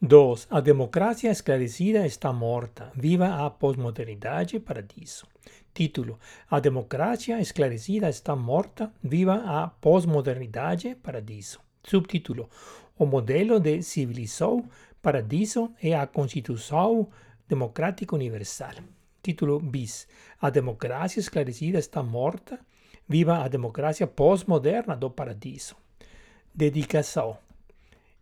2. A democracia esclarecida está morta. Viva a posmodernidade paradiso. Título: A democracia esclarecida está morta. Viva a posmodernidade paradiso. Subtítulo: O modelo de civilização paradiso é a Constituição Democrática Universal. Título bis: A democracia esclarecida está morta. Viva a democracia pós-moderna do paradiso. Dedicação.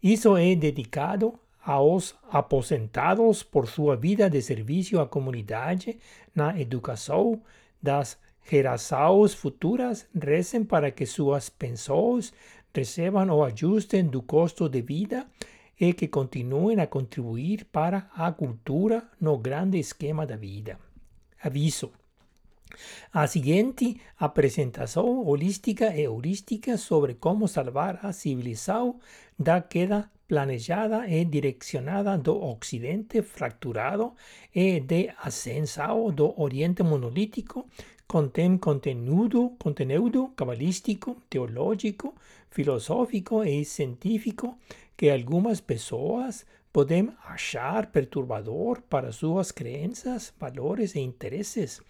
Isso é dedicado aos aposentados por sua vida de serviço à comunidade na educação das gerações futuras. Rezem para que suas pensões recebam o ajuste do custo de vida e que continuem a contribuir para a cultura no grande esquema da vida. Aviso. A seguinte apresentação holística e heurística sobre como salvar a civilização da queda planejada e direcionada do Ocidente fracturado e de ascensão do Oriente monolítico contém conteúdo, conteúdo cabalístico, teológico, filosófico e científico que algumas pessoas podem achar perturbador para suas crenças, valores e interesses.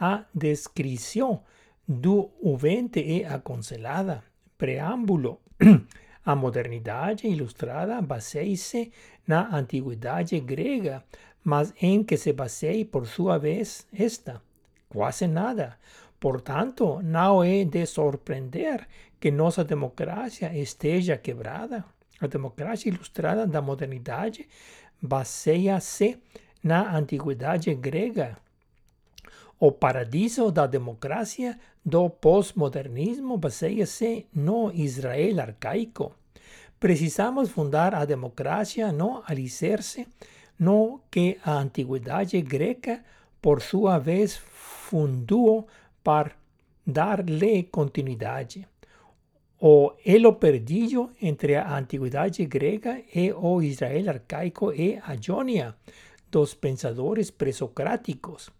A descrição do ouvinte é aconselhada. Preâmbulo. A modernidade ilustrada baseia-se na antiguidade grega, mas em que se baseia por sua vez esta? Quase nada. Portanto, não é de surpreender que nossa democracia esteja quebrada. A democracia ilustrada da modernidade baseia-se na antiguidade grega. O paradiso da democracia do pós-modernismo baseia-se no Israel arcaico. Precisamos fundar a democracia no alicerce no que a antiguidade grega, por sua vez, fundou para dar-lhe continuidade. O elo perdido entre a antiguidade grega e o Israel arcaico é a dos pensadores pré-socráticos.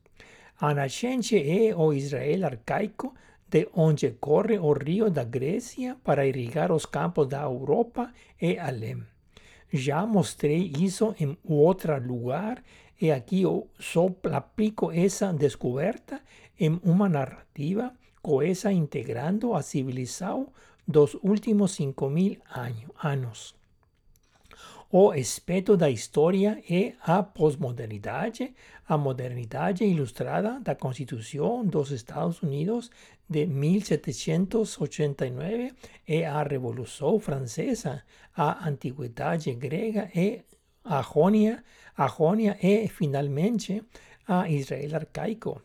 A nascente é o Israel arcaico, de onde corre o rio da Grécia para irrigar os campos da Europa e além. Já mostrei isso em outro lugar e aqui eu só aplico essa descoberta em uma narrativa coesa integrando a civilização dos últimos 5 mil anos. O espeto da história é a pós-modernidade, a modernidade ilustrada da Constituição dos Estados Unidos de 1789 e a Revolução Francesa, a Antiguidade Grega e a Jônia, a Jônia e, finalmente, a Israel arcaico.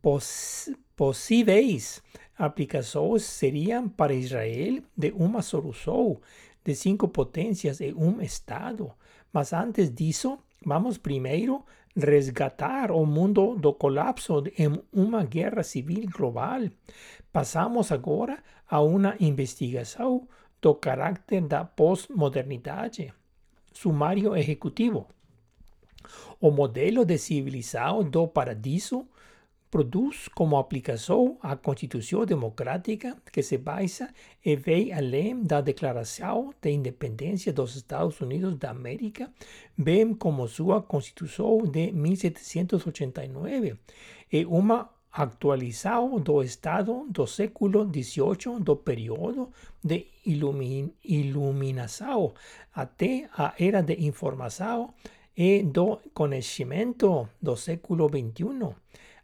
Poss possíveis aplicações seriam para Israel de uma solução de cinco potências e um Estado. Mas antes disso, vamos primeiro resgatar o mundo do colapso em uma guerra civil global. Passamos agora a uma investigação do caráter da pós-modernidade. Sumário executivo. O modelo de civilização do paradiso produz como aplicação a Constituição Democrática que se basa e vai além da Declaração de Independência dos Estados Unidos da América, bem como sua Constituição de 1789, e uma atualização do Estado do século XVIII do período de ilumin iluminação até a Era de Informação e do Conhecimento do século XXI.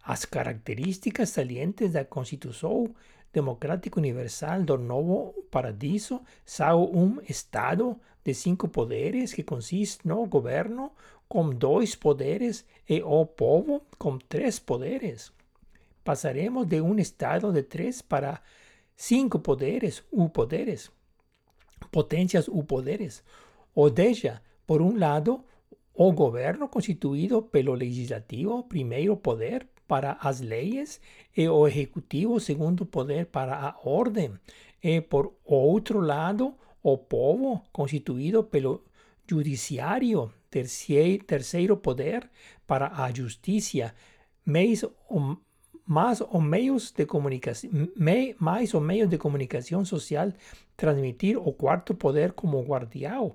As características salientes da Constituição Democrática Universal do Novo Paradiso são um Estado de cinco poderes que consiste no governo com dois poderes e o povo com três poderes. Passaremos de um Estado de três para cinco poderes ou poderes, potências ou poderes. Ou seja, por um lado, o governo constituído pelo legislativo, primeiro poder, para as leis e o executivo segundo poder para a ordem. E por outro lado, o povo constituído pelo judiciário, terceiro, terceiro poder para a justiça, mais ou, mais ou meios de comunicação, mais ou meios de comunicação social transmitir o quarto poder como guardião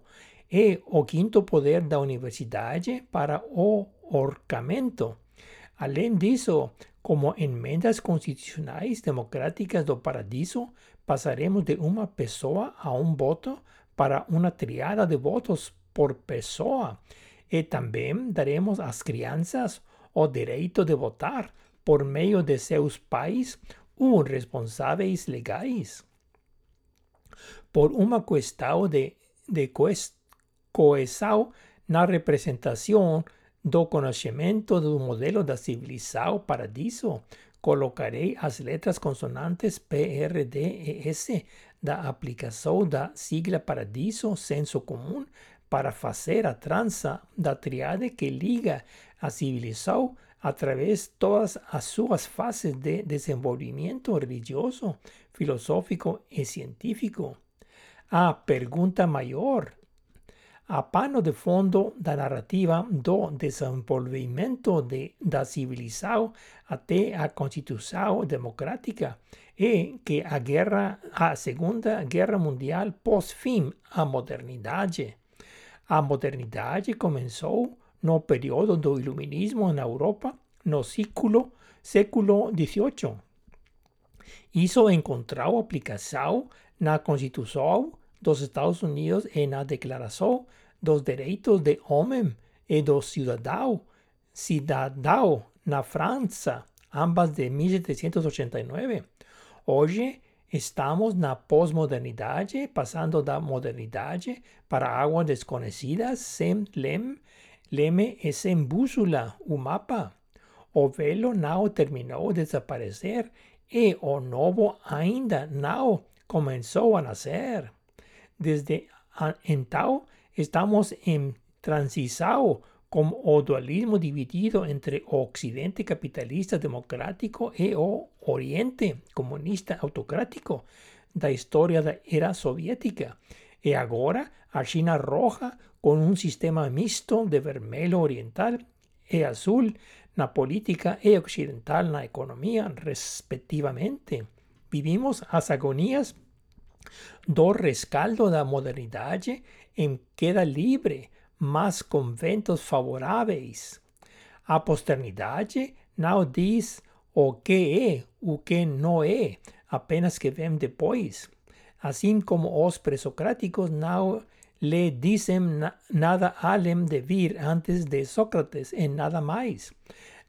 é o quinto poder da universidade para o orçamento. Além disso, como emendas constitucionais democráticas do Paradiso, passaremos de uma pessoa a um voto para uma triada de votos por pessoa. E também daremos às crianças o direito de votar por meio de seus pais ou responsáveis legais. Por uma questão de, de coesão na representação do conhecimento do modelo da civilização paradiso, colocarei as letras consonantes P, R, D e S da aplicação da sigla paradiso senso comum para fazer a trança da triade que liga a civilização através de todas as suas fases de desenvolvimento religioso, filosófico e científico. A pergunta maior, a pano de fundo da narrativa do desenvolvimento de, da civilização até a Constituição Democrática, é que a guerra, a Segunda Guerra Mundial pôs fim à modernidade. A modernidade começou no período do iluminismo na Europa no século, século XVIII. Isso encontrou aplicação na Constituição dos Estados Unidos na Declaração dos Direitos do Homem e do Cidadão, cidadão na França, ambas de 1789. Hoje, Estamos na pós-modernidade, passando da modernidade para águas desconhecidas, sem leme, leme e sem bússola, o mapa. O velo não terminou de desaparecer e o novo ainda não começou a nascer. Desde então, estamos em transição com o dualismo dividido entre o Ocidente capitalista democrático e o Oriente comunista autocrático da história da era soviética. E agora a China roja com um sistema misto de vermelho oriental e azul na política e occidental na economia, respectivamente. Vivimos as agonias do rescaldo da modernidade em queda livre mas conventos favoráveis. A posteridade não diz o que é, o que não é, apenas que vem depois. Assim como os presocráticos não lhe dizem na nada além de vir antes de Sócrates e nada mais.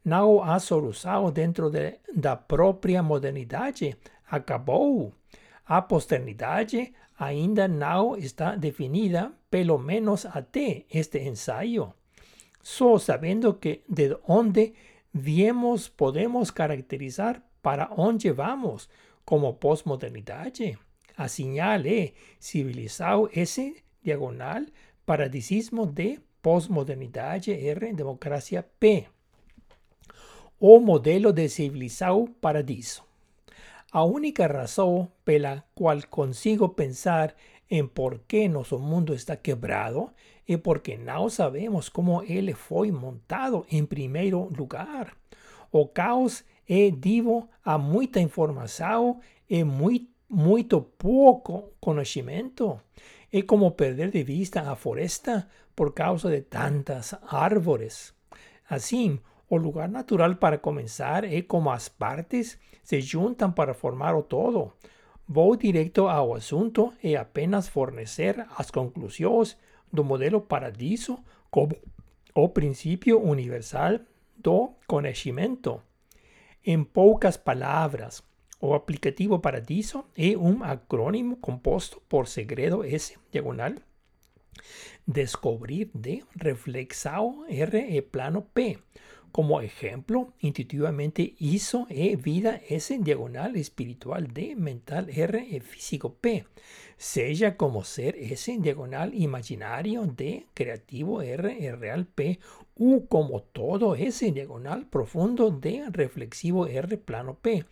Não há solução dentro de, da própria modernidade. Acabou. A posteridade ainda não está definida, pelo menos até este ensaio. Só sabendo que de onde viemos podemos caracterizar para onde vamos como pós-modernidade. A señal é civilizado S, diagonal, paradisismo D, pós-modernidade R, democracia P. O modelo de civilizado paradiso. A única razão pela qual consigo pensar em por que nosso mundo está quebrado é porque não sabemos como ele foi montado em primeiro lugar. O caos é devido a muita informação e muito, muito pouco conhecimento. É como perder de vista a floresta por causa de tantas árvores. Assim, o lugar natural para começar é como as partes se juntam para formar o todo. Vou direto ao assunto e apenas fornecer as conclusões do modelo paradiso como o princípio universal do conhecimento. Em poucas palavras, o aplicativo paradiso é um acrônimo composto por segredo S diagonal, descobrir D, reflexão R e plano P. Como ejemplo, intuitivamente hizo E vida S diagonal espiritual D mental R e físico P. Sella como ser S diagonal imaginario D creativo R e real P. U como todo S diagonal profundo D reflexivo R plano P.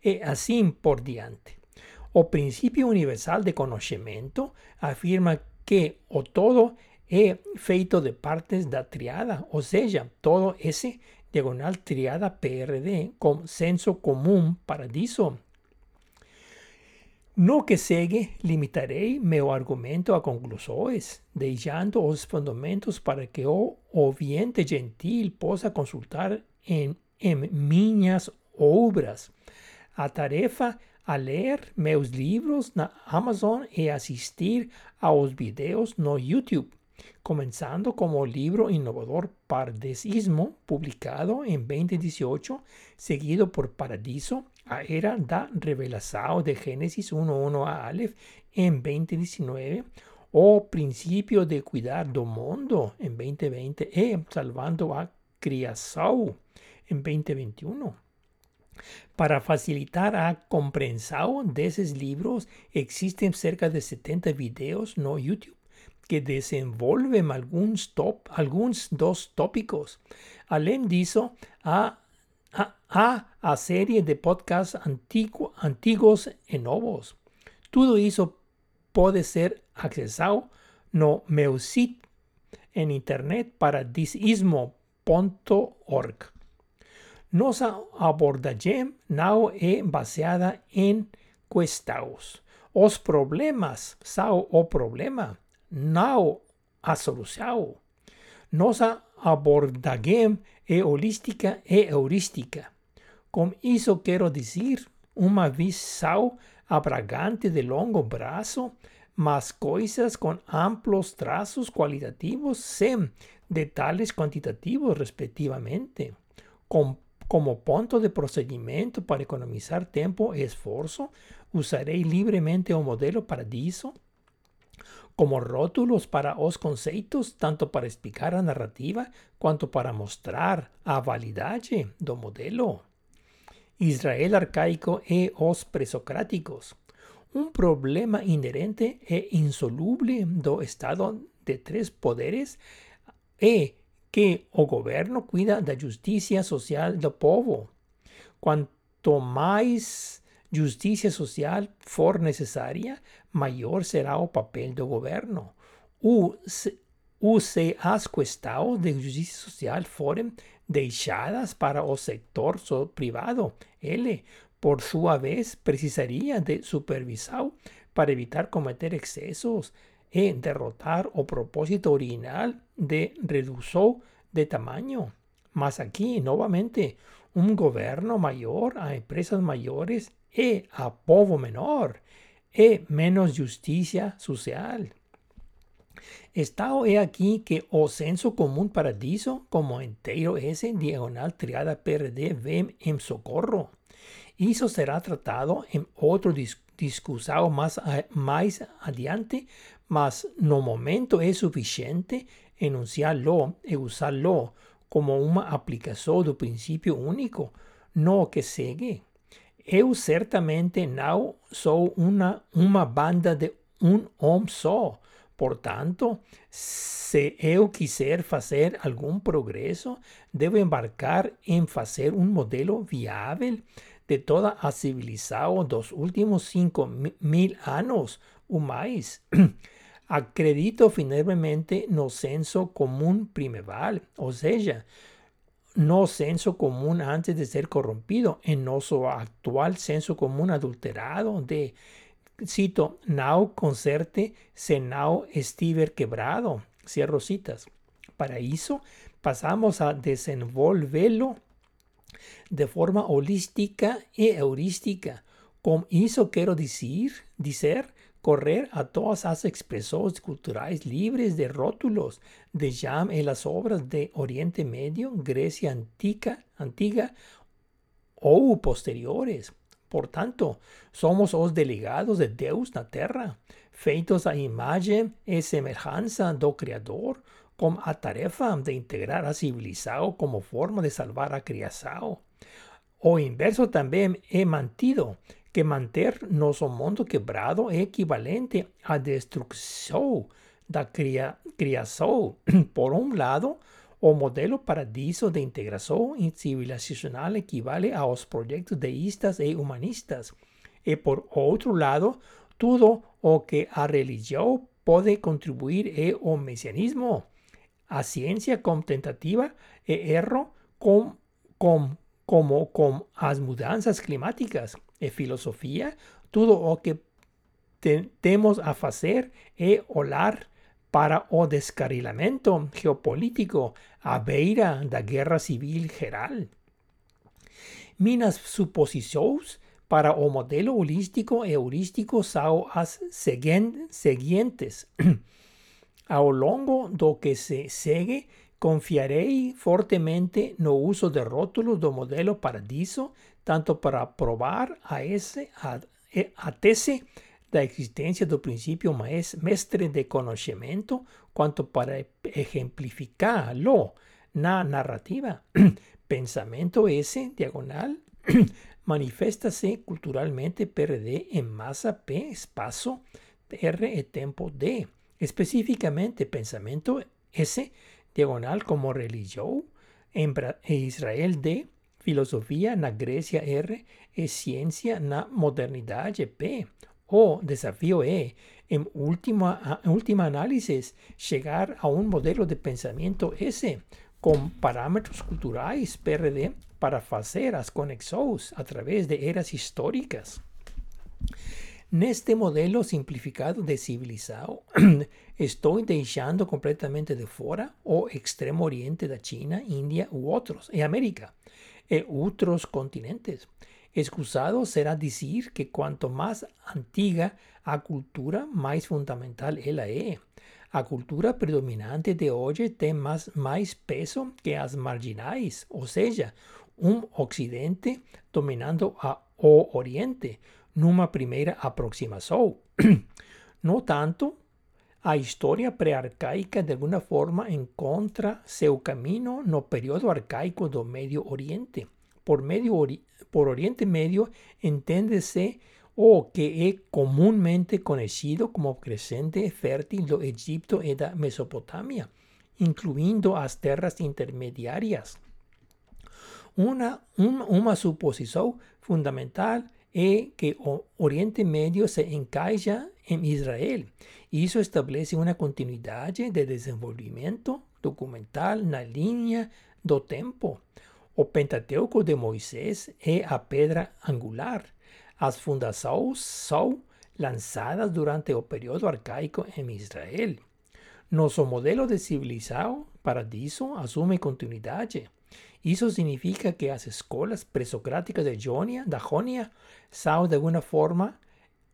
E así por diante. O principio universal de conocimiento afirma que o todo é feito de partes da triada, ou seja, todo esse diagonal triada PRD com senso comum paradiso. No que segue, limitarei meu argumento a conclusões, deixando os fundamentos para que o ouviente gentil possa consultar em, em minhas obras. A tarefa a ler meus livros na Amazon e assistir aos vídeos no YouTube, comenzando como libro innovador Pardesismo, publicado en 2018, seguido por Paradiso, a Era da Revelação de Génesis 1.1 a Aleph en 2019, o Principio de Cuidar do Mundo en 2020 e Salvando a Criação en 2021. Para facilitar a comprensión de esos libros, existen cerca de 70 videos no YouTube que desenvolven algunos, dos tópicos. Além disso, a, a, a serie de podcasts antiguos y nuevos. Todo eso puede ser accesado no en internet para disismo.org. Nossa abordagem não é baseada em questões. Os problemas são o problema, não a solução. Nossa abordagem é holística e heurística. Com isso quero dizer uma visão abrangente de longo prazo, mas coisas com amplos traços qualitativos sem detalhes quantitativos, respectivamente. Com como punto de procedimiento para economizar tiempo y esfuerzo, usaré libremente un modelo Paradiso como rótulos para os conceitos, tanto para explicar a narrativa quanto para mostrar a validade do modelo. Israel arcaico e os presocráticos. Un problema inherente e insoluble do estado de tres poderes e que o governo cuida da justiça social do povo. Quanto mais justiça social for necessária, maior será o papel do governo. O se, o se as de justiça social forem deixadas para o sector privado, ele, por sua vez, precisaria de supervisão para evitar cometer excessos e derrotar o propósito original de reducción de tamaño. Mas aquí, nuevamente, un gobierno mayor a empresas mayores e a povo menor e menos justicia social. Estado he aquí que o censo común paradiso como entero ese diagonal triada PRD vem en socorro. Eso será tratado en otro discursado más, más adiante mas no momento é suficiente enunciarlo e usarlo como uma aplicação do princípio único no que segue. Eu certamente não sou uma, uma banda de um homem só. Portanto, se eu quiser fazer algum progresso, devo embarcar em fazer um modelo viável de toda a civilização dos últimos cinco mil anos ou mais. acredito firmemente no censo común primeval, o sea, no censo común antes de ser corrompido, en nuestro actual censo común adulterado de, cito, now concerte, se now estiver quebrado, cierro citas. Para eso pasamos a desenvolverlo de forma holística y heurística. Con eso quiero decir, decir correr a todas las expresiones culturales libres de rótulos de jam en las obras de Oriente Medio, Grecia antigua, antigua o posteriores. Por tanto, somos los delegados de Deus na terra, feitos a imagem e semelhança do Criador, com a tarefa de integrar a civilização como forma de salvar a criação. O inverso também é mantido, que manter nosso mundo quebrado é equivalente à destruição da cria, criação. Por um lado, o modelo paradiso de integração civilizacional equivale aos projetos deístas e humanistas. E por outro lado, tudo o que a religião pode contribuir é o messianismo. A ciência com tentativa e erro com, com, como com as mudanças climáticas e filosofía, todo o que temos a fazer é olhar para o descarrilamento geopolítico à beira da guerra civil geral. Minas suposições para o modelo holístico e heurístico são as seguintes. Ao longo do que se segue, confiarei fortemente no uso de rótulos do modelo Paradiso, tanto para provar a, esse, a, a tese da existência do princípio mestre de conhecimento, quanto para exemplificá-lo na narrativa. Pensamento esse, diagonal, manifesta-se culturalmente PRD em massa P, espaço R e tempo D. Específicamente, pensamento S, diagonal como religião, em Israel D, filosofia na Grécia R e ciência na modernidade P. O desafío é, em última, última análise, chegar a um modelo de pensamento S com parâmetros culturais PRD para fazer as conexões através de eras históricas. Neste modelo simplificado de civilização, estou deixando completamente de fora o extremo oriente da China, Índia ou outros, e América, e outros continentes. Excusado será dizer que quanto mais antiga a cultura, mais fundamental ela é. A cultura predominante de hoje tem mais, mais peso que as marginais, ou seja, um Ocidente dominando a, o Oriente numa primeira aproximação. no tanto, a história pré-arcaica de alguma forma encontra seu caminho no período arcaico do Médio Oriente. Por, medio por Oriente Médio entende-se o que é comumente conhecido como crescente fértil do Egipto e da Mesopotâmia, incluindo as terras intermediárias. Uma, um, uma suposição fundamental é que Oriente Médio se encaixa em Israel. Isso estabelece uma continuidade de desenvolvimento documental na linha do tempo. O Pentateuco de Moisés é a pedra angular. As fundações são lançadas durante o período arcaico em Israel. Nosso modelo de civilização paradiso assume continuidade. Isso significa que as escolas presocráticas de Jonia, da Jonia são de alguma forma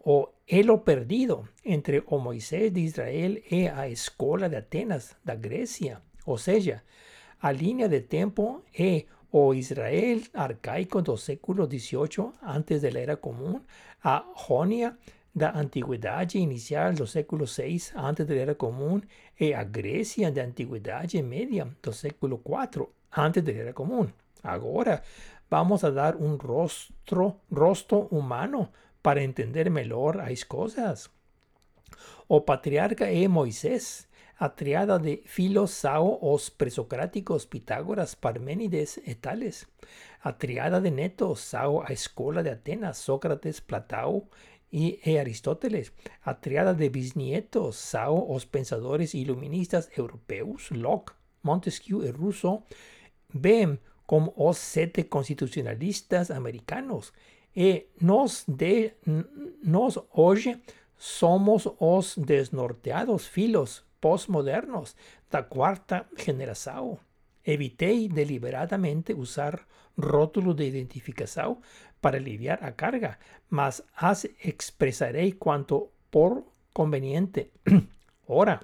o elo perdido entre o Moisés de Israel e a escola de Atenas, da Grécia. Ou seja, a linha de tempo é o Israel arcaico do século XVIII antes da Era Comum, a Jonia da Antiguidade inicial do século VI antes da Era Comum e a Grécia da Antiguidade Média do século IV antes da Era Comum. Agora vamos a dar um rostro, rosto humano para entender melhor as coisas. O patriarca é Moisés, a triada de Filos, Sao, os presocráticos Pitágoras, Parménides e Tales. A triada de Neto, Sao, a escola de Atenas, Sócrates, Platão e, e Aristóteles. A triada de bisnietos, Sao, os pensadores iluministas europeus, Locke, Montesquieu e Rousseau. Ven como os sete constitucionalistas americanos. E nós, de, nós hoje somos os desnorteados filos postmodernos da quarta geração. Evitei deliberadamente usar rótulo de identificação para aliviar a carga, mas as expressarei quanto por conveniente. Ora,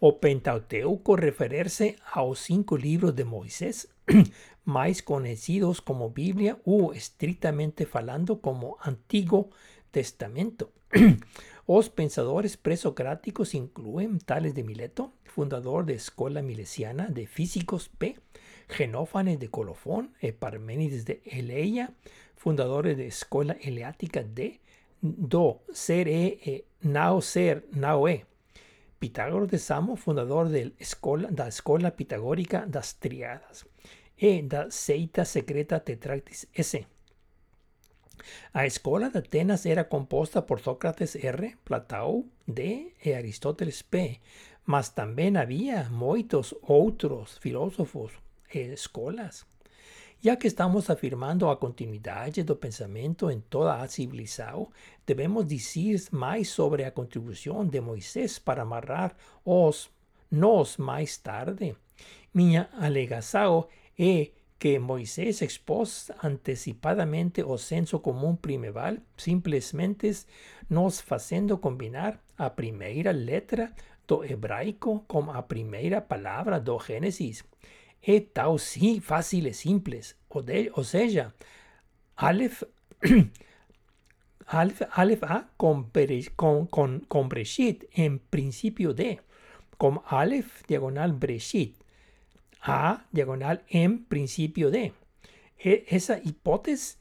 o Pentateuco refere-se aos cinco livros de Moisés, mais conhecidos como Bíblia ou, estritamente falando, como Antigo Testamento. Os pensadores presocráticos incluyen Tales de Mileto, fundador de Escuela Milesiana de Físicos P, Genófanes de Colofón Parménides de Eleia, fundadores de Escuela Eleática D, Do, Ser E, e Nao Ser, Nao E. Pitágoras de Samo, fundador de da Escola Pitagórica das Triadas, e da Seita Secreta Tetractis S. A escola de Atenas era composta por Sócrates R, Platão D e Aristóteles P, mas também havia muitos outros filósofos e escolas. Ya que estamos afirmando a continuidade do pensamento em toda a civilização, devemos dizer mais sobre a contribuição de Moisés para amarrar os nós mais tarde. Minha alegação é que Moisés expôs antecipadamente o senso comum primeval, simplesmente nos fazendo combinar a primeira letra do hebraico com a primeira palavra do Gênesis. É tal sim fácil e simples, ou, de, ou seja, Aleph, Aleph, Aleph A com Breshit em princípio de, com Aleph diagonal Breshit a diagonal en principio de. E esa hipótesis,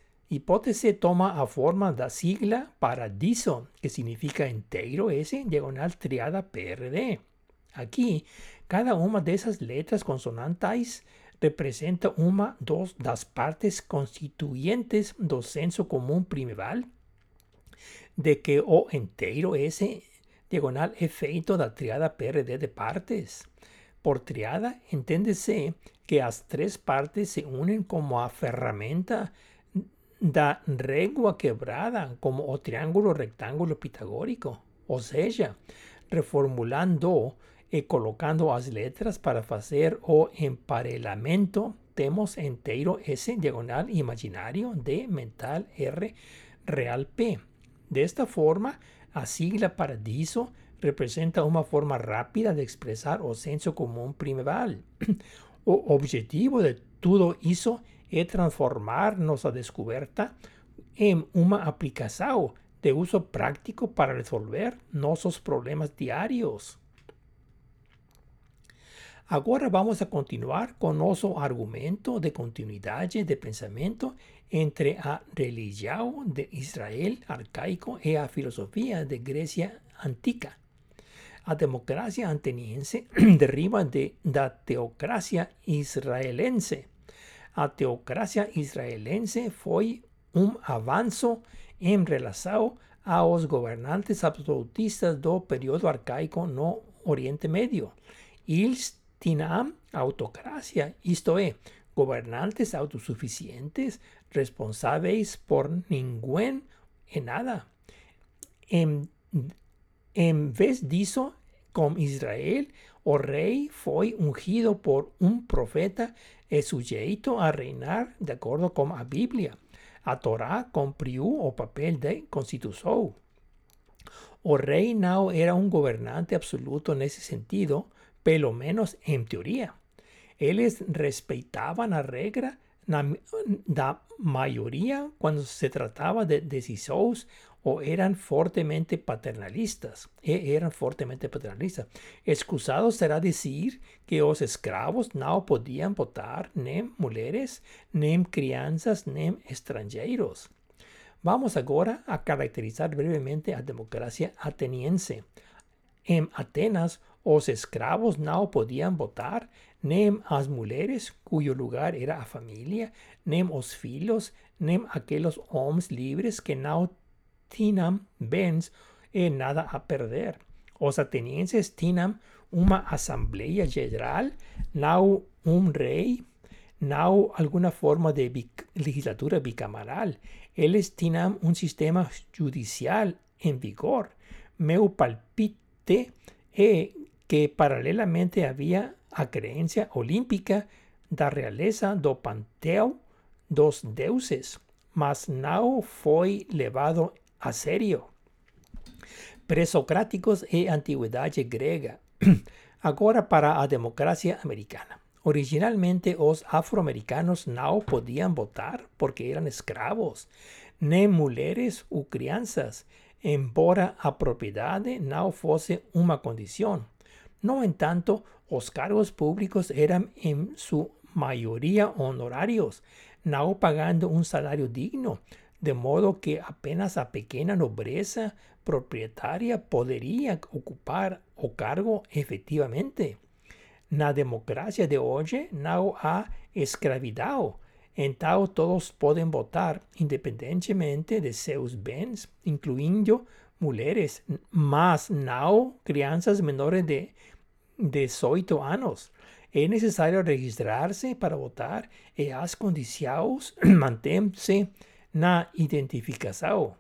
toma a forma da sigla paradiso, que significa entero S diagonal triada PRD. Aquí, cada una de esas letras consonantes representa una dos das partes constituyentes do senso común primeval de que o entero S diagonal é feito da triada PRD de partes. Por triada, entiéndese que las tres partes se unen como a ferramenta da regua quebrada, como o triángulo rectángulo pitagórico. O sea, reformulando y colocando las letras para hacer o emparelamento, temos entero S diagonal imaginario D mental R real P. De esta forma, a sigla paradiso representa una forma rápida de expresar o senso común primeval. o objetivo de todo eso es transformar nuestra descubierta en una aplicación de uso práctico para resolver nuestros problemas diarios. Ahora vamos a continuar con nuestro argumento de continuidad de pensamiento entre a religión de Israel arcaico y a filosofía de Grecia antica. A democracia ateniense deriva de la teocracia israelense. A teocracia israelense fue un avanzo en relación a los gobernantes absolutistas do período arcaico no Oriente Medio. Ils tinham autocracia, isto é, gobernantes autosuficientes responsáveis por ninguém e nada. En, en vez disso, con Israel, o rey fue ungido por un profeta e sujeito a reinar de acuerdo con la Biblia. A Torá cumprió o papel de constitución. O rey no era un gobernante absoluto en ese sentido, pelo menos en teoría. Ellos respetaban la regla la mayoría cuando se trataba de decisiones o eran fuertemente paternalistas. E eran fuertemente paternalistas. Excusado será decir que los esclavos no podían votar ni mujeres, ni crianzas, ni extranjeros. Vamos ahora a caracterizar brevemente a democracia ateniense. En Atenas, los esclavos no podían votar, nem as mulheres, cuyo lugar era a familia, nem os filhos, nem aqueles homens livres que não tinham bens e nada a perder. Os atenienses tinham uma assembleia geral, não um rei, não alguma forma de legislatura bicameral. Eles tinham um sistema judicial em vigor. Meu palpite é que paralelamente havia a creencia olímpica da realeza do panteão dos deuses, mas não foi levado a sério. Presocráticos e antiguidade grega. Agora para a democracia americana. Originalmente os afroamericanos não podiam votar porque eram escravos, nem mulheres ou crianças, embora a propriedade não fosse uma condição. No en tanto, los cargos públicos eran en su mayoría honorarios, no pagando un salario digno, de modo que apenas a pequeña nobreza propietaria podría ocupar o cargo efectivamente. Na democracia de hoy no ha escravidad, entonces todos pueden votar independientemente de sus bens, incluyendo mujeres, mas no crianças menores de 18 años. Es necesario registrarse para votar y as condiciones manténse na identificación.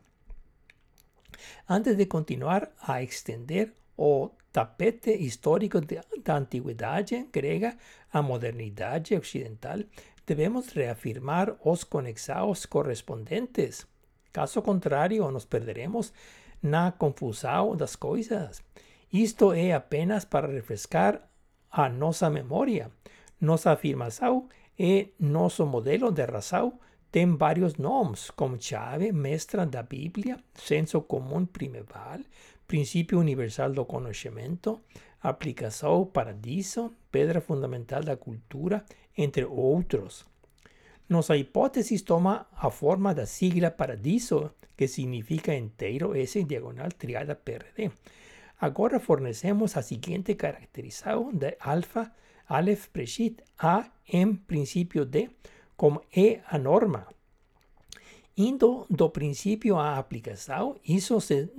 Antes de continuar a extender o tapete histórico de, da antiguidade grega a modernidade occidental, debemos reafirmar os conexados correspondentes. Caso contrário, nos perderemos na confusão das coisas. Isto é apenas para refrescar a nossa memória. Nossa afirmação e nosso modelo de razão tem vários nomes, como chave mestra da Bíblia, senso comum primeval, princípio universal do conhecimento, aplicação paradiso, pedra fundamental da cultura, entre outros. Nossa hipótese toma a forma da sigla paradiso, que significa inteiro S diagonal triada PRD. Agora fornecemos a seguinte caracterização de alfa, aleph preshit A em princípio D, como é a norma. Indo do princípio à aplicação, isso se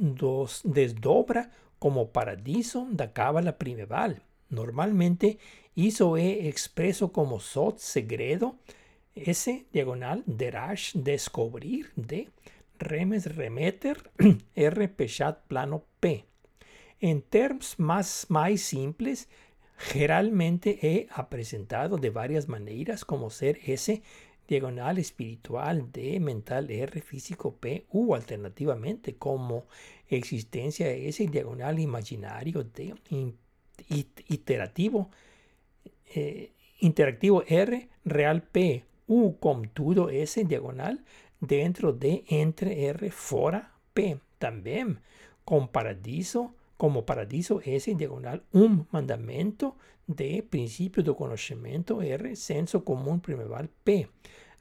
desdobra como paradiso da cábala primeval. Normalmente, isso é expreso como sot segredo, S diagonal, derash, descobrir, D, remes, remeter, R, pechat, plano, P. En términos más, más simples, generalmente he presentado de varias maneras como ser S diagonal espiritual D, mental R, físico P, u alternativamente como existencia S, diagonal imaginario D, iterativo, eh, interactivo R, real P, U todo S, diagonal, dentro de, entre R, fora P. También con paradiso, como paradiso S, diagonal, un mandamento de principio de conocimiento R, senso común primeval P.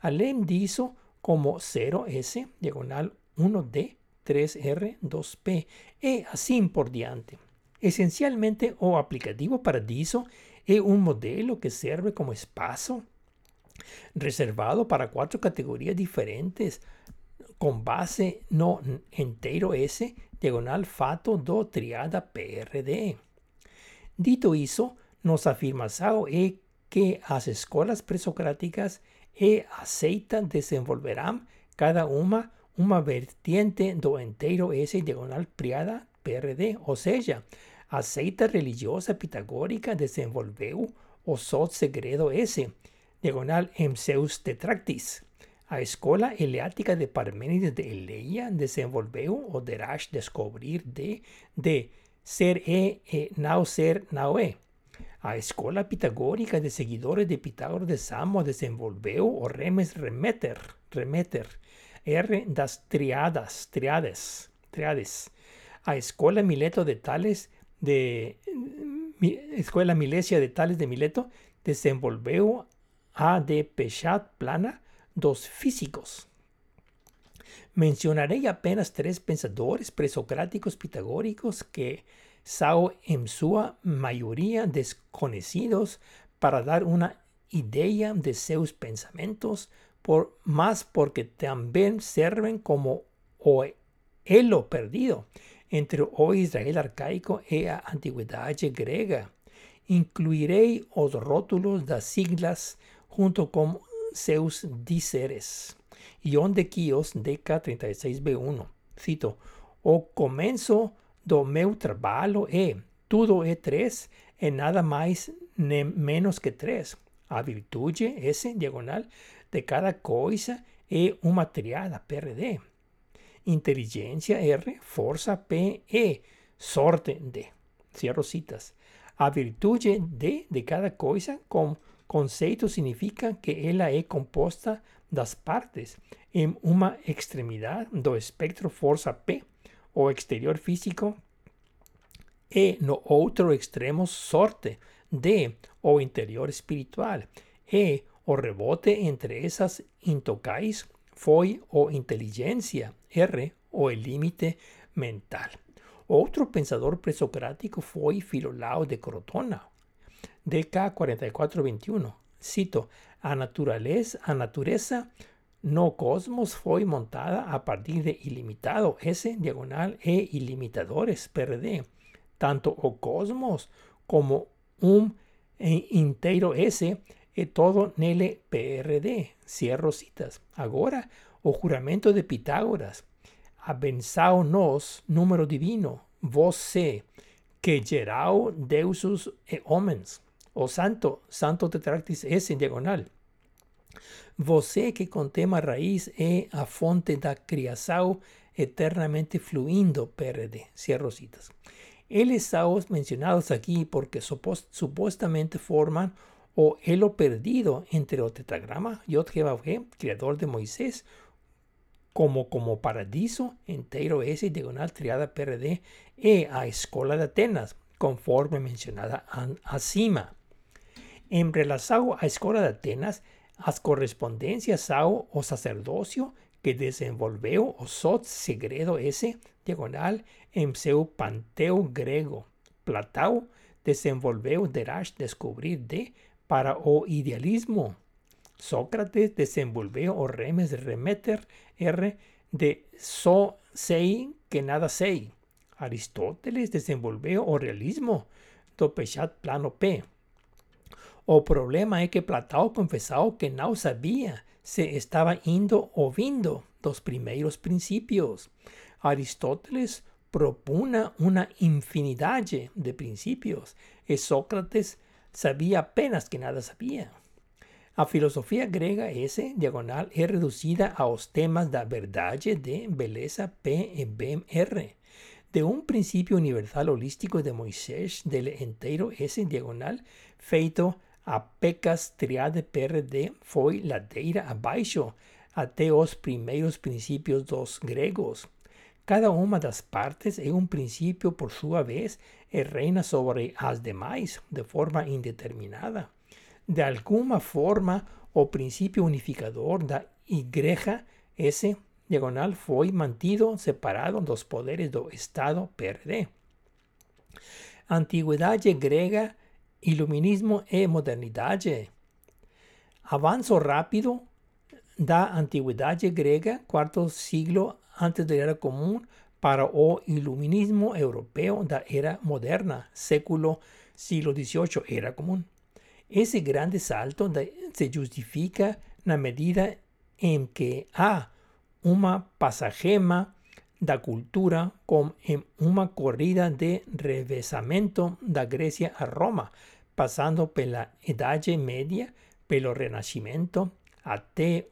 Além disso, como 0S, diagonal 1D, 3R, 2P, e assim por diante. Esencialmente, o aplicativo Paradiso es un modelo que sirve como espacio reservado para cuatro categorías diferentes con base no entero S, diagonal fato do triada PRD. Dito isso, nos afirmação é que as escolas presocráticas e aceita desenvolverán cada una una vertiente do inteiro S diagonal priada PRD, o sea, aceita religiosa pitagórica desenvolveu o sot segredo S, diagonal em seus. A escola eleática de Parménides de Eleia desenvolveu o derash descobrir de, de ser e e não ser não é. A escola pitagórica de seguidores de Pitágoras de Samo desenvolveu o remes remeter, remeter, R das triadas, triades, triades. A escola Mileto de Tales de Escola Milesia de Tales de Mileto desenvolveu a de Pechat plana dos físicos. Mencionaré apenas tres pensadores presocráticos pitagóricos que sao en su mayoría desconocidos para dar una idea de sus pensamientos, por, más porque también sirven como o elo perdido entre o Israel arcaico y la antigüedad griega. Incluiré los rótulos das siglas junto con seus dizeres. Ion de Quios, DK 36b1. Cito, o comenzo do meu trabalho é tudo é três e nada mais nem menos que três. A virtude, S, diagonal, de cada coisa é uma triada, PRD. Inteligência, R, força, P, E, sorte, D. Cierro citas. A virtude D de cada coisa com conceito significa que ela é composta das partes em uma extremidade do espectro força P o exterior físico e no otro extremo sorte de o interior espiritual e o rebote entre esas intocais foi o inteligencia R o el límite mental. Otro pensador presocrático fue Filolao de Crotona, DK 4421. Cito, a naturaleza, a natureza no cosmos fue montada a partir de ilimitado S diagonal e ilimitadores PRD. Tanto o cosmos como un inteiro S e todo nele PRD. Cierro citas. Agora, o juramento de Pitágoras. Abençao nos, número divino, vos sé, que gerau deusus e homens. O santo, santo tetractis S en diagonal. Você que con tema raiz é a fonte da criação eternamente fluindo PRD. Cierro citas. Eles mencionados aquí porque supuestamente forman o elo perdido entre o tetragrama Yod creador de Moisés, como como paradiso entero S diagonal triada PRD e a escola de Atenas, conforme mencionada acima. En relación a escola de Atenas, as correspondencias sao o sacerdocio que desenvolveu o sot segredo S diagonal en seu panteu grego. Platão desenvolveu derash descobrir de para o idealismo. Sócrates desenvolveu o remes remeter R de so sei que nada sei. Aristóteles desenvolveu o realismo do pechat plano P. O problema es que Platão confesó que no sabía se estaba indo ouvindo dos primeiros principios. Aristóteles propuna una infinidad de principios y Sócrates sabía apenas que nada sabía. A filosofía grega S diagonal es reducida a los temas da verdade de beleza P y R. De un principio universal holístico de Moisés del entero S diagonal feito a pecas triade PRD foi ladeira abaixo até os primeiros princípios dos gregos. Cada uma das partes é um princípio por sua vez e reina sobre as demais de forma indeterminada. De alguma forma, o princípio unificador da igreja, esse diagonal, foi mantido separado dos poderes do Estado PRD. Antiguidade grega Iluminismo e modernidade. Avanzo rápido da antiguidade grega, cuarto siglo antes da era comum, para o iluminismo europeu da era moderna, século siglo XVIII, era comum. Esse grande salto se justifica na medida em que há uma passagema da cultura como en una corrida de revesamento da Grecia a Roma, pasando pela Idade Media, pelo Renascimento, até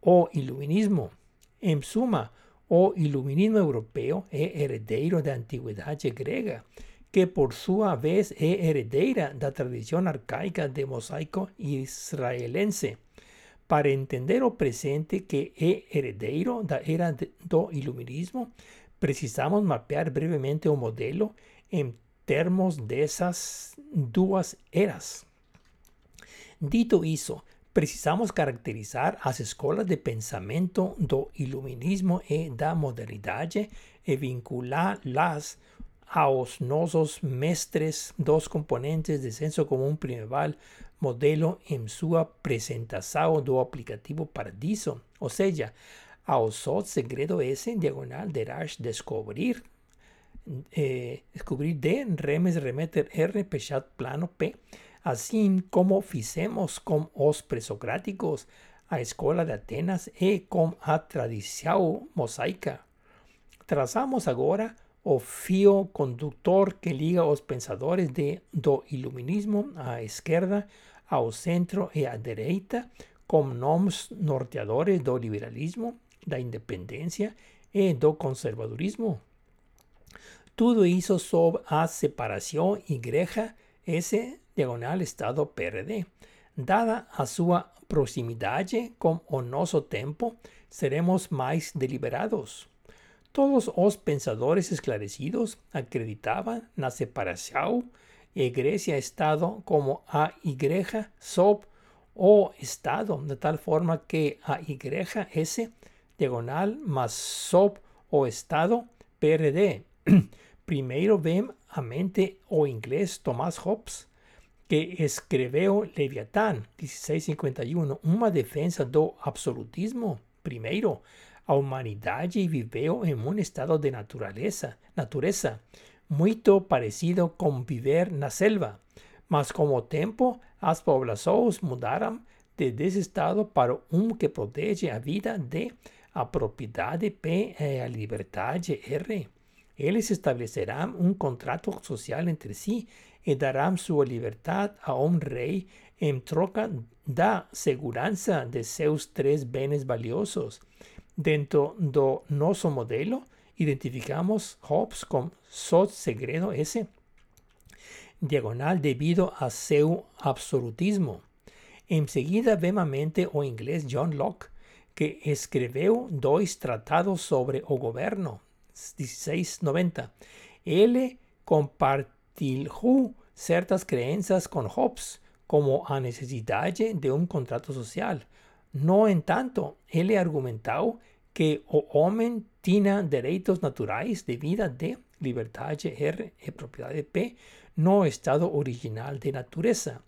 o Iluminismo. En suma, o Iluminismo europeo é herdeiro da antiguidade grega, que por sua vez é herdeira da tradição arcaica de mosaico israelense. Para entender o presente que é herdeiro da era do iluminismo, precisamos mapear brevemente o modelo em termos dessas duas eras. Dito isso, precisamos caracterizar as escolas de pensamento do iluminismo e da modernidade e vinculá-las aos nossos mestres dos componentes de senso comum primeval modelo en su presentación do aplicativo Paradiso, o sea, ao só segredo S diagonal derás descobrir eh, descobrir D remes remeter R pechat plano P, así como fizemos con os presocráticos, a escola de Atenas e com a tradición mosaica. Trazamos agora o fio conductor que liga os pensadores de, do iluminismo à esquerda, ao centro e à direita, com nomes norteadores do liberalismo, da independência e do conservadorismo. Tudo isso sob a separação igreja S diagonal Estado PRD. Dada a sua proximidade com o nosso tempo, seremos mais deliberados. Todos os pensadores esclarecidos acreditaban la separación iglesia-estado como a igreja sob o estado, de tal forma que a igreja S diagonal más sob o estado PRD. Primero ven a mente o inglés Thomas Hobbes, que escribió Leviatán 1651, una defensa do absolutismo. Primero, a humanidade viveu em um estado de natureza, natureza muito parecido com viver na selva. mas como tempo as poblações mudaram de desse estado para um que protege a vida de a propriedade P e a liberdade R. Eles estabelecerão um contrato social entre si e darão sua liberdade a um rei em troca da segurança de seus três bens valiosos. Dentro do nosso modelo, identificamos Hobbes como só segredo esse diagonal devido a seu absolutismo. Em seguida, vemos o inglês John Locke, que escreveu dois tratados sobre o governo, 1690. Ele compartilhou certas crenças com Hobbes, como a necessidade de um contrato social. No entanto, ele argumentou que o homem tinha direitos naturais de vida de liberdade R e propriedade P no estado original de natureza,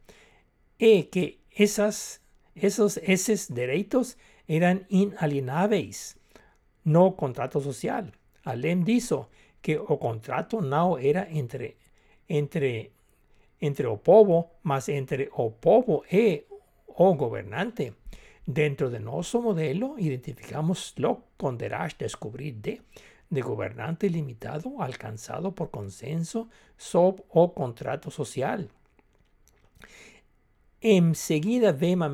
e que esas, esos, esos direitos eran inalienáveis no contrato social. Além disso, que o contrato não era entre, entre, entre o povo, mas entre o povo e o governante. Dentro de nosso modelo, identificamos lo deberás descobrir de, de gobernante limitado alcanzado por consenso sobre o contrato social. Enseguida, vemos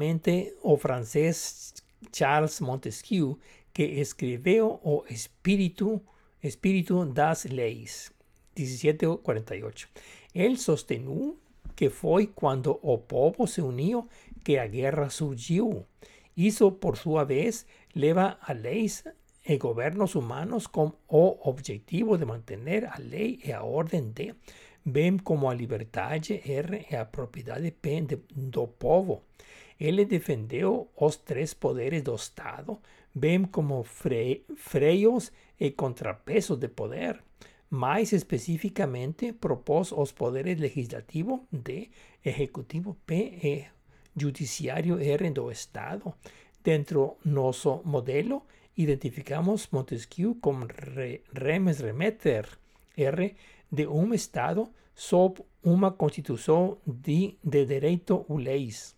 o francés Charles Montesquieu, que escreveu O Espírito, Espírito das Leis, 1748. Ele sostenuo que foi quando o povo se uniu que a guerra surgiu. Isso, por sua vez, leva a leis e governos humanos com o objetivo de manter a lei e a ordem de, bem como a liberdade R e a propriedade P de, do povo. Ele defendeu os três poderes do Estado, bem como fre freios e contrapesos de poder. Mais especificamente, propôs os poderes legislativo D, executivo P e judiciário R do Estado. Dentro nosso modelo, identificamos Montesquieu como re, remes remeter R de um Estado sob uma Constituição de, de direito ou leis.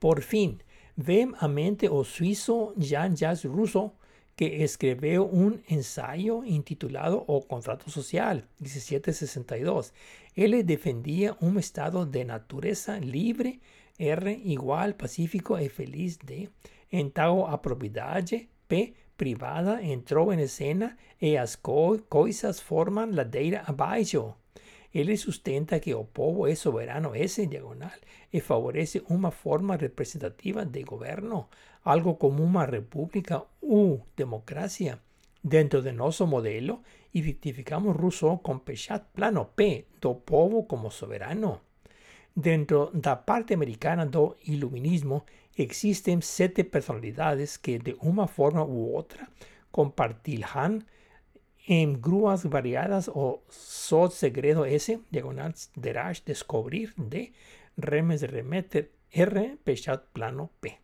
Por fin, vem a mente o suizo Jean-Jacques Rousseau, que escribió un ensayo intitulado O Contrato Social, 1762. Él defendía un estado de naturaleza libre, R igual, pacífico y feliz de, en a propiedade, P privada entró en escena y as co coisas forman la deira abaixo. Ele sustenta que o povo é soberano esse diagonal e favorece uma forma representativa de governo, algo como uma república ou democracia. Dentro de nosso modelo, identificamos Rousseau com Pechat plano P do povo como soberano. Dentro da parte americana do iluminismo, existem sete personalidades que, de uma forma ou outra, compartilham en grúas variadas o so segredo S, diagonal dash descubrir D, remes remeter R, pechat plano P.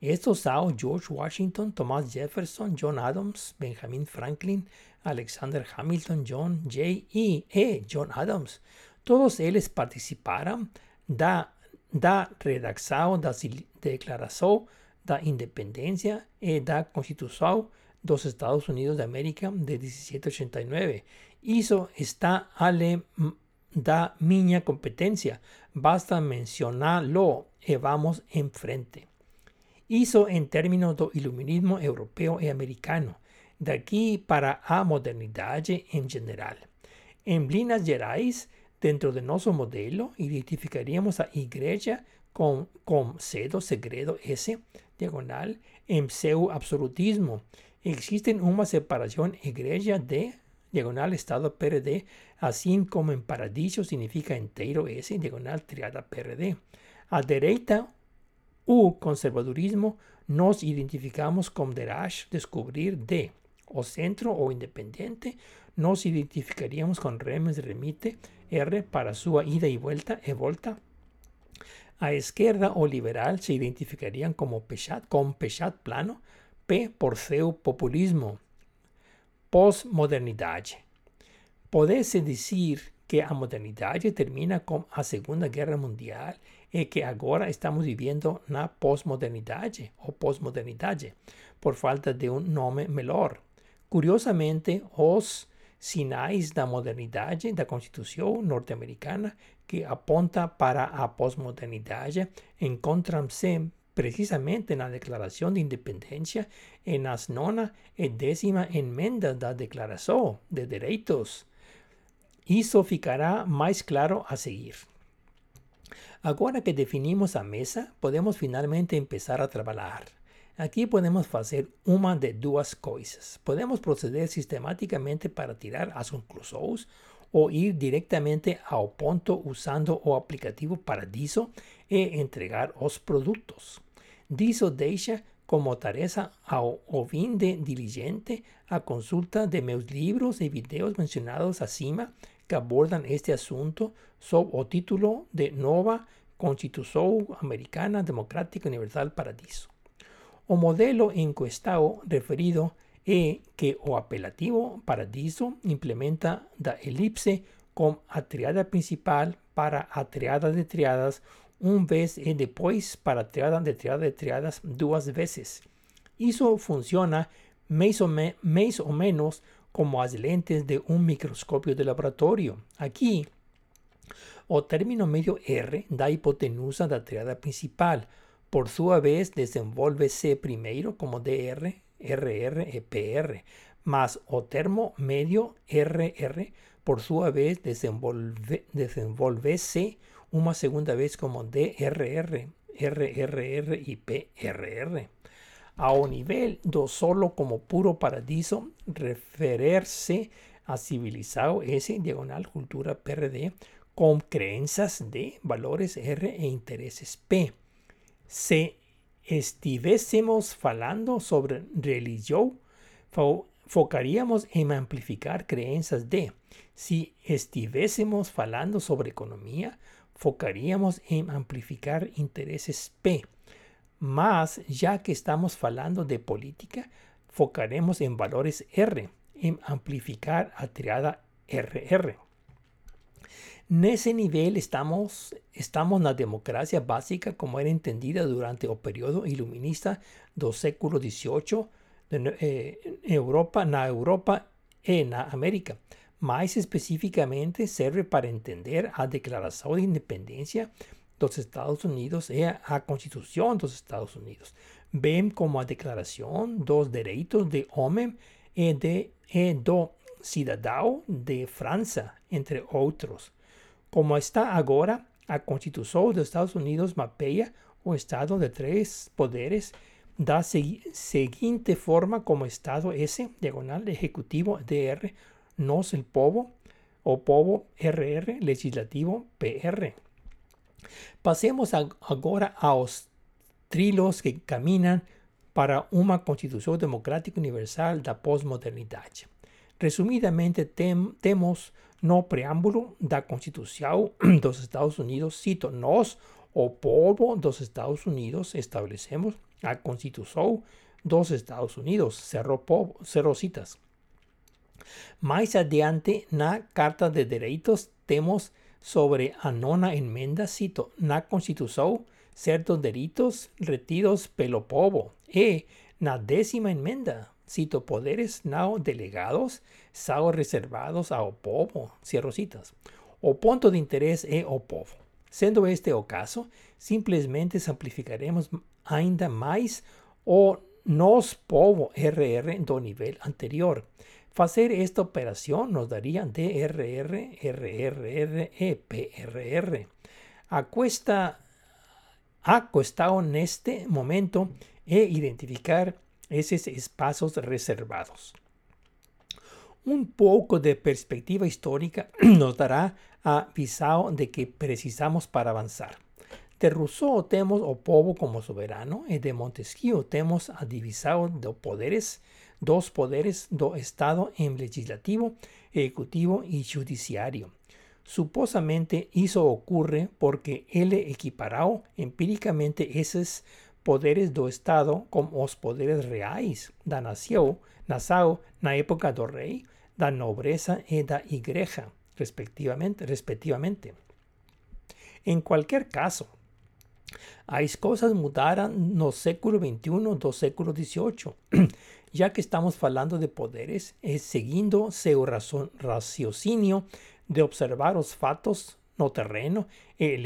Estos son George Washington, Thomas Jefferson, John Adams, Benjamin Franklin, Alexander Hamilton, John J. E. E. John Adams. Todos ellos participaron da, da redacción da declaración da independencia e da constitución dos Estados Unidos de América de 1789. Eso está ale da miña competencia. Basta mencionarlo y vamos enfrente. Hizo en términos do iluminismo europeo y americano, de aquí para a modernidad en general. En Minas Gerais, dentro de nuestro modelo, identificaríamos a iglesia con, con cedo segredo S, diagonal, en seu absolutismo, Existe una separación iglesia de diagonal estado PRD, así como en paradiso significa entero S, diagonal triada PRD. A derecha u conservadurismo nos identificamos con derash descubrir de o centro o independiente, nos identificaríamos con remes remite R para su ida y vuelta e volta. A izquierda o liberal se identificarían como pechat, con pechat plano, P por seu populismo. Postmodernidade. Pode-se dizer que a modernidade termina com a Segunda Guerra Mundial e que agora estamos vivendo na pós-modernidade ou pós-modernidade, por falta de um nome melhor. Curiosamente, os sinais da modernidade da Constituição norte-americana que aponta para a pós-modernidade encontram-se precisamente na Declaração de Independência e nas nona e décima emenda da Declaração de Direitos. Isso ficará mais claro a seguir. Agora que definimos a mesa, podemos finalmente empezar a trabalhar. Aqui podemos fazer uma de duas coisas. Podemos proceder sistematicamente para tirar as conclusões ou ir diretamente ao ponto usando o aplicativo Paradiso e entregar os produtos. Disso deixa como tarefa ao ouvinte diligente a consulta de meus livros e vídeos mencionados acima que abordam este assunto sob o título de Nova Constituição Americana Democrática Universal Paradiso. O modelo encuestado referido é que o apelativo Paradiso implementa da elipse como a triada principal para a triada de triadas uma vez e depois para a triada de triada de triadas duas vezes. Isso funciona mais ou, me, mais ou menos como as lentes de um microscópio de laboratório. Aqui, o término medio R da hipotenusa da triada principal. Por sua vez, desenvolve-se primeiro como DR, RR e PR, mas o termo medio RR, por sua vez, desenvolve, desenvolve-se uma segunda vez como DRR, RRR e PRR. Ao nível do solo como puro paradiso, referirse a civilizado S diagonal cultura PRD con creencias D, valores R e intereses P. Se estivésemos falando sobre religión, fo focaríamos en amplificar creencias D. Si estivésemos falando sobre economía, focaríamos en amplificar intereses P. Mas, ya que estamos hablando de política, focaremos en valores R, en amplificar a triada RR. Nesse nivel estamos, estamos na democracia básica como era entendida durante o período iluminista do século XVIII eh, Europa, na Europa América. Mais especificamente serve para entender a Declaração de Independência dos Estados Unidos e a Constituição dos Estados Unidos, bem como a Declaração dos Direitos de Homem e, de, e do Cidadão de França, entre outros. Como está agora, a Constituição dos Estados Unidos mapeia o Estado de três poderes da seguinte forma como Estado S, diagonal Ejecutivo DR, nos el povo, o povo RR, Legislativo PR. Passemos agora aos trilhos que caminham para uma Constituição Democrática Universal da pós-modernidade. Resumidamente, tem, temos no preâmbulo da Constituição dos Estados Unidos, cito, nós, o povo dos Estados Unidos, estabelecemos a Constituição dos Estados Unidos, cerro, povo, cerro citas. Mais adiante, na Carta de Direitos, temos sobre a nona emenda, cito, na Constituição, certos delitos retidos pelo povo. E na décima emenda, cito, poderes não delegados são reservados ao povo, cierro citas. O ponto de interesse é o povo. Sendo este o caso, simplesmente simplificaremos ainda mais o nos povo RR do nível anterior. Fazer esta operação nos daria DRR, RRR e PRR. A cuesta, a cuestão neste momento é identificar esses espaços reservados. Um pouco de perspectiva histórica nos dará a visão de que precisamos para avançar. De Rousseau temos o povo como soberano e de Montesquieu temos a de poderes, dos poderes do Estado em legislativo, ejecutivo e judiciário. Suposamente isso ocorre porque ele equiparou empiricamente esses poderes do Estado com os poderes reais da nação, nação na época do rei, da nobreza e da igreja. respectivamente. respectivamente. En cualquier caso, as cosas mudaram no século XXI do século XVIII. Ya que estamos falando de poderes, é seguindo seu raciocínio de observar os fatos no terreno e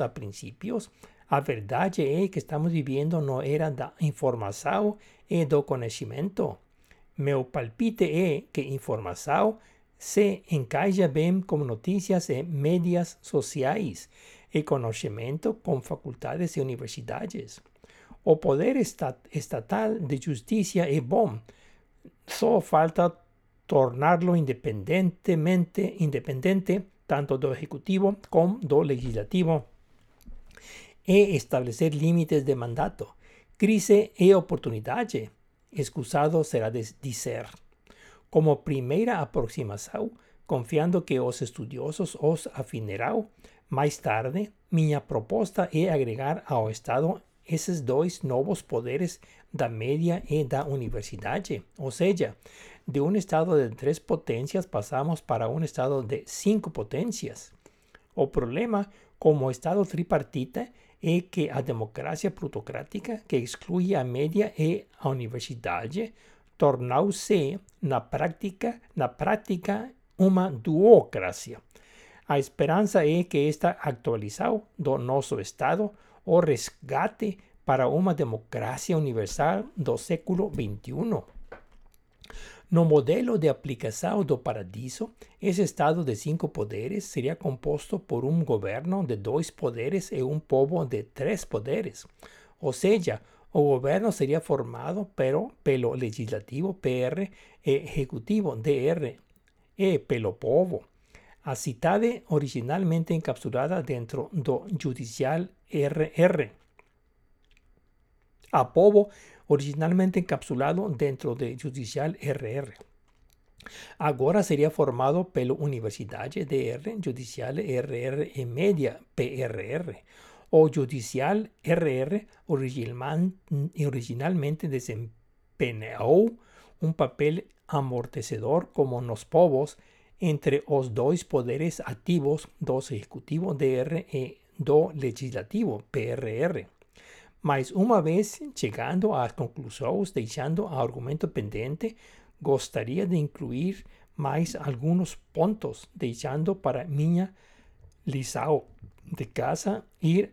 a princípios, a verdade é que estamos vivendo no era da informação e do conhecimento. Meu palpite é que informação se encaixa bem com notícias e mídias sociais e conhecimento com faculdades e universidades. O poder estatal de justiça é bom, só falta torná-lo independentemente independente tanto do executivo como do legislativo e estabelecer limites de mandato. Crise e oportunidade, excusado será dizer. Como primeira aproximação, confiando que os estudiosos os afinarão, mais tarde, minha proposta é agregar ao Estado esses dois novos poderes da média e da universidade. Ou seja, de um Estado de três potências passamos para um Estado de cinco potências. O problema, como Estado tripartita, é que a democracia plutocrática, que exclui a média e a universidade, tornou-se na prática, na prática uma duocracia. A esperança é que esta actualização do Estado o resgate para uma democracia universal do século XXI. No modelo de aplicação do paradiso, esse estado de cinco poderes seria composto por um governo de dois poderes e um povo de três poderes. Ou seja, o governo seria formado pero, pelo legislativo PR e executivo DR e pelo povo. A cidade originalmente encapsulada dentro do judicial RR. A povo originalmente encapsulado dentro de Judicial RR. Agora seria formado pela Universidade DR, Judicial RR e Media PRR, o Judicial RR originalmente desempenhou um papel amortecedor como nos povos entre os dois poderes ativos do Executivo DR e do Legislativo PRR. Mas uma vez chegando às conclusões, deixando o argumento pendente, gostaria de incluir mais alguns pontos, deixando para minha lição de casa ir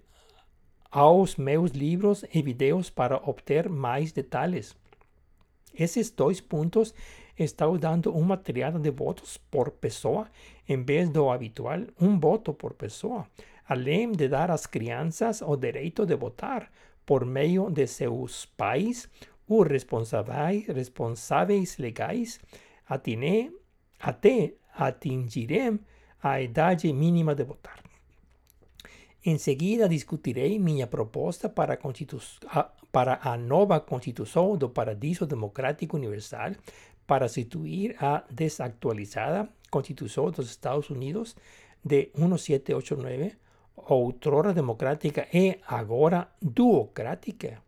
aos meus livros e vídeos para obter mais detalhes. Esses dois pontos estão dando uma triada de votos por pessoa, em vez do habitual um voto por pessoa, além de dar às crianças o direito de votar, por meio de seus pais ou responsáveis, responsáveis legais atine, até atingirem a idade mínima de votar. Em seguida, discutirei minha proposta para a, para a nova Constituição do Paradiso Democrático Universal para substituir a desactualizada Constituição dos Estados Unidos de 1789 outrora democrática e agora duocrática.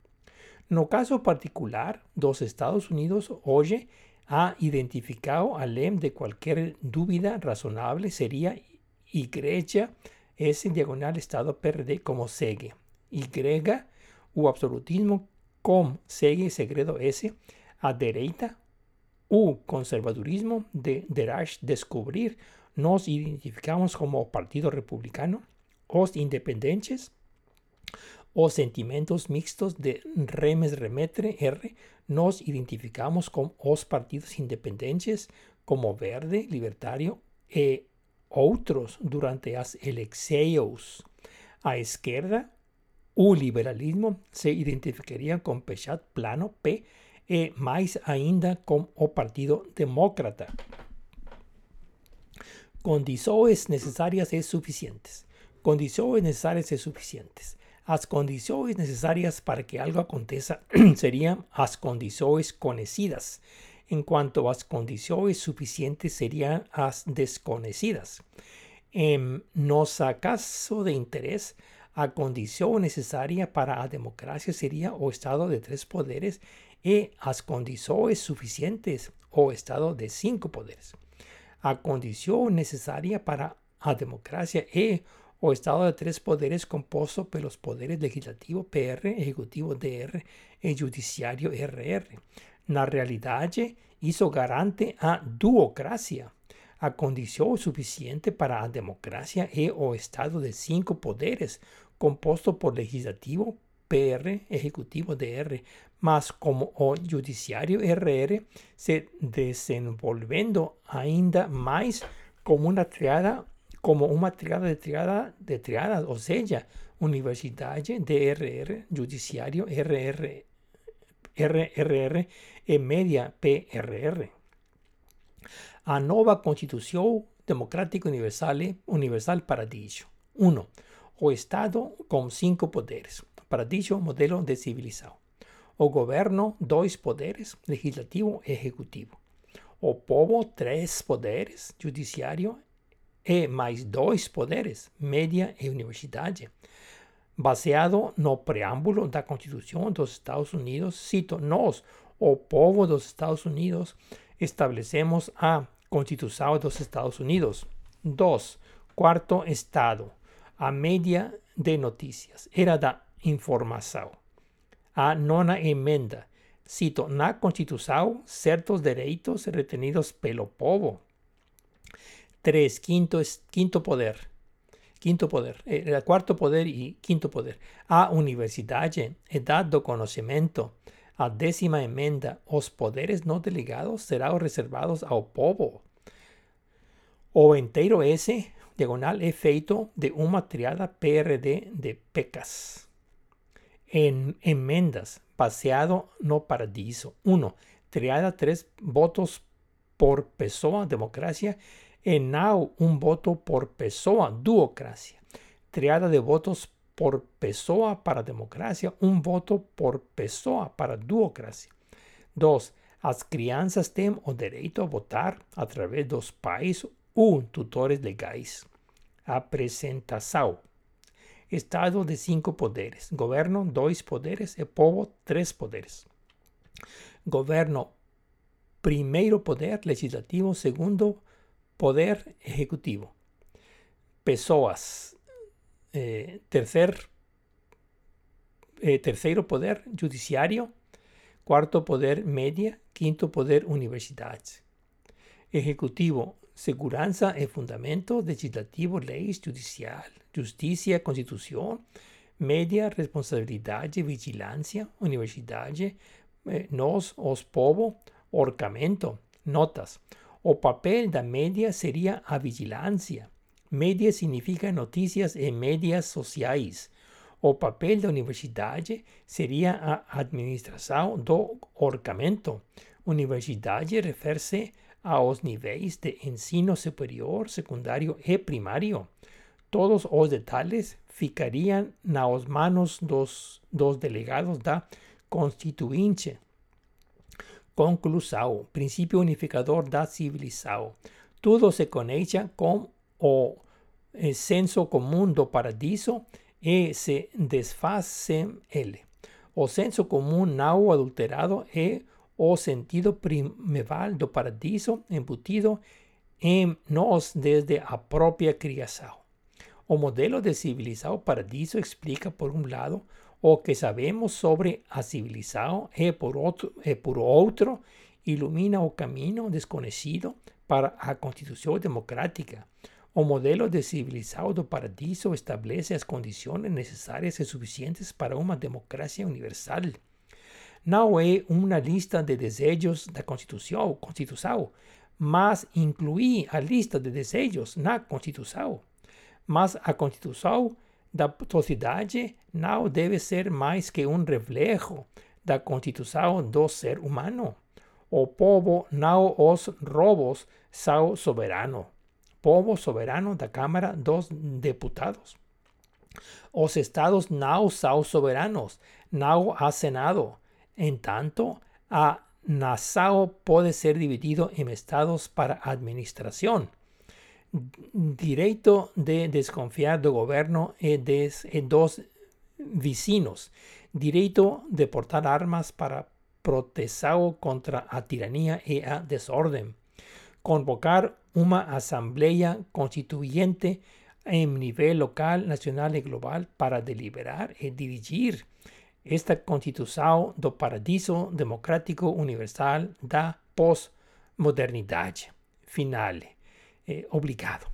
No caso particular dos Estados Unidos, hoje ha identificado, além de qualquer dúvida razonable, seria Igreja S diagonal Estado PRD como segue. Y, o absolutismo com segue segredo S, a direita, o conservadurismo de derás descobrir, nos identificamos como Partido Republicano, os independentes o sentimientos mixtos de remes remetre R nos identificamos con os partidos independientes como Verde, Libertario e outros durante as eleições. A esquerda, o liberalismo se identificaria com Pechat Plano P e mais ainda com o Partido Demócrata. Condições necessárias e suficientes. Condiciones necesarias y suficientes. Las condiciones necesarias para que algo acontezca serían las condiciones conocidas. En cuanto a las condiciones suficientes serían las desconocidas. En nuestro caso de interés, la condición necesaria para la democracia sería o estado de tres poderes y las condiciones suficientes o estado de cinco poderes. a condición necesaria para a democracia e o Estado de tres poderes compuesto pelos poderes legislativo PR, ejecutivo DR e judiciário RR. Na realidade, isso garante a duocracia, a condição suficiente para a democracia e o Estado de cinco poderes composto por legislativo PR, ejecutivo DR, mas como o judiciário RR se desenvolvendo ainda mais como uma triada como uma triada de triada de triadas, ou seja, Universidade DRR, Judiciário RR, RRR e Média PRR. A nova Constituição Democrática Universal, Universal Paradiso. 1. O Estado com cinco poderes. Paradiso, modelo de civilização. O governo, dois poderes, legislativo e executivo. O povo, três poderes, judiciário e mais dois poderes, média e universidade. Baseado no preâmbulo da Constituição dos Estados Unidos, cito, nós, o povo dos Estados Unidos, estabelecemos a Constituição dos Estados Unidos. 2. Quarto Estado. A média de notícias era da informação. A nona emenda. Cito, na Constituição, certos direitos retenidos pelo povo 3. Quinto, quinto poder. Quinto poder. Eh, cuarto poder y quinto poder. A universidade, edad do conocimiento. A décima emenda, os poderes no delegados serão reservados ao povo. O inteiro S, diagonal, é feito de uma triada PRD de pecas. En emendas, baseado no paradiso. 1. Triada 3 votos por pessoa, democracia en now un voto por pessoa, duocracia. Triada de votos por pessoa para democracia, un voto por pessoa para duocracia. 2. As crianças têm o direito a votar através dos pais ou tutores legais. Apresentação. Estado de cinco poderes. Governo, dois poderes e povo, três poderes. Governo, primeiro poder legislativo, segundo poder ejecutivo. Pessoas. Eh, tercer, eh, terceiro poder judiciário. Quarto poder média. Quinto poder universidade. Ejecutivo. Segurança e fundamento. Legislativo, leis, judicial. Justiça, constituição. Média, responsabilidade, vigilância. Universidade. Eh, nós, os povo. Orcamento. Notas. O papel da media sería a vigilancia. Media significa noticias e medias sociais. O papel da universidade seria a administração do orçamento. Universidade refere-se aos níveis de ensino superior, secundário e primário. Todos os detalhes ficariam nas manos dos, dos delegados da Constituinte. Conclusão, princípio unificador da civilização. Tudo se conecta com o senso comum do paradiso e se desfaz sem ele. O senso comum não adulterado é o sentido primeval do paradiso embutido em nós desde a própria criação. O modelo de civilização paradiso explica, por um lado, o que sabemos sobre a civilização e por outro, e por outro ilumina o caminho desconhecido para a Constituição Democrática. O modelo de civilização do paradiso estabelece as condições necessárias e suficientes para uma democracia universal. Não é uma lista de desejos da Constituição, Constituição mas inclui a lista de desejos na Constituição. Mas a Constituição da sociedade não deve ser mais que um reflejo da constituição do ser humano. O povo não os robos são soberano. Povo soberano da Câmara dos Deputados. Os estados não são soberanos, não há Senado. Entanto, a nação pode ser dividido em estados para administração direito de desconfiar do governo e, des, e dos vecinos, direito de portar armas para proteção contra a tirania e a desordem, convocar uma Assembleia Constituinte em nível local, nacional e global para deliberar e dirigir esta constituição do paradiso democrático universal da pós-modernidade. Finale. Eh, obrigado.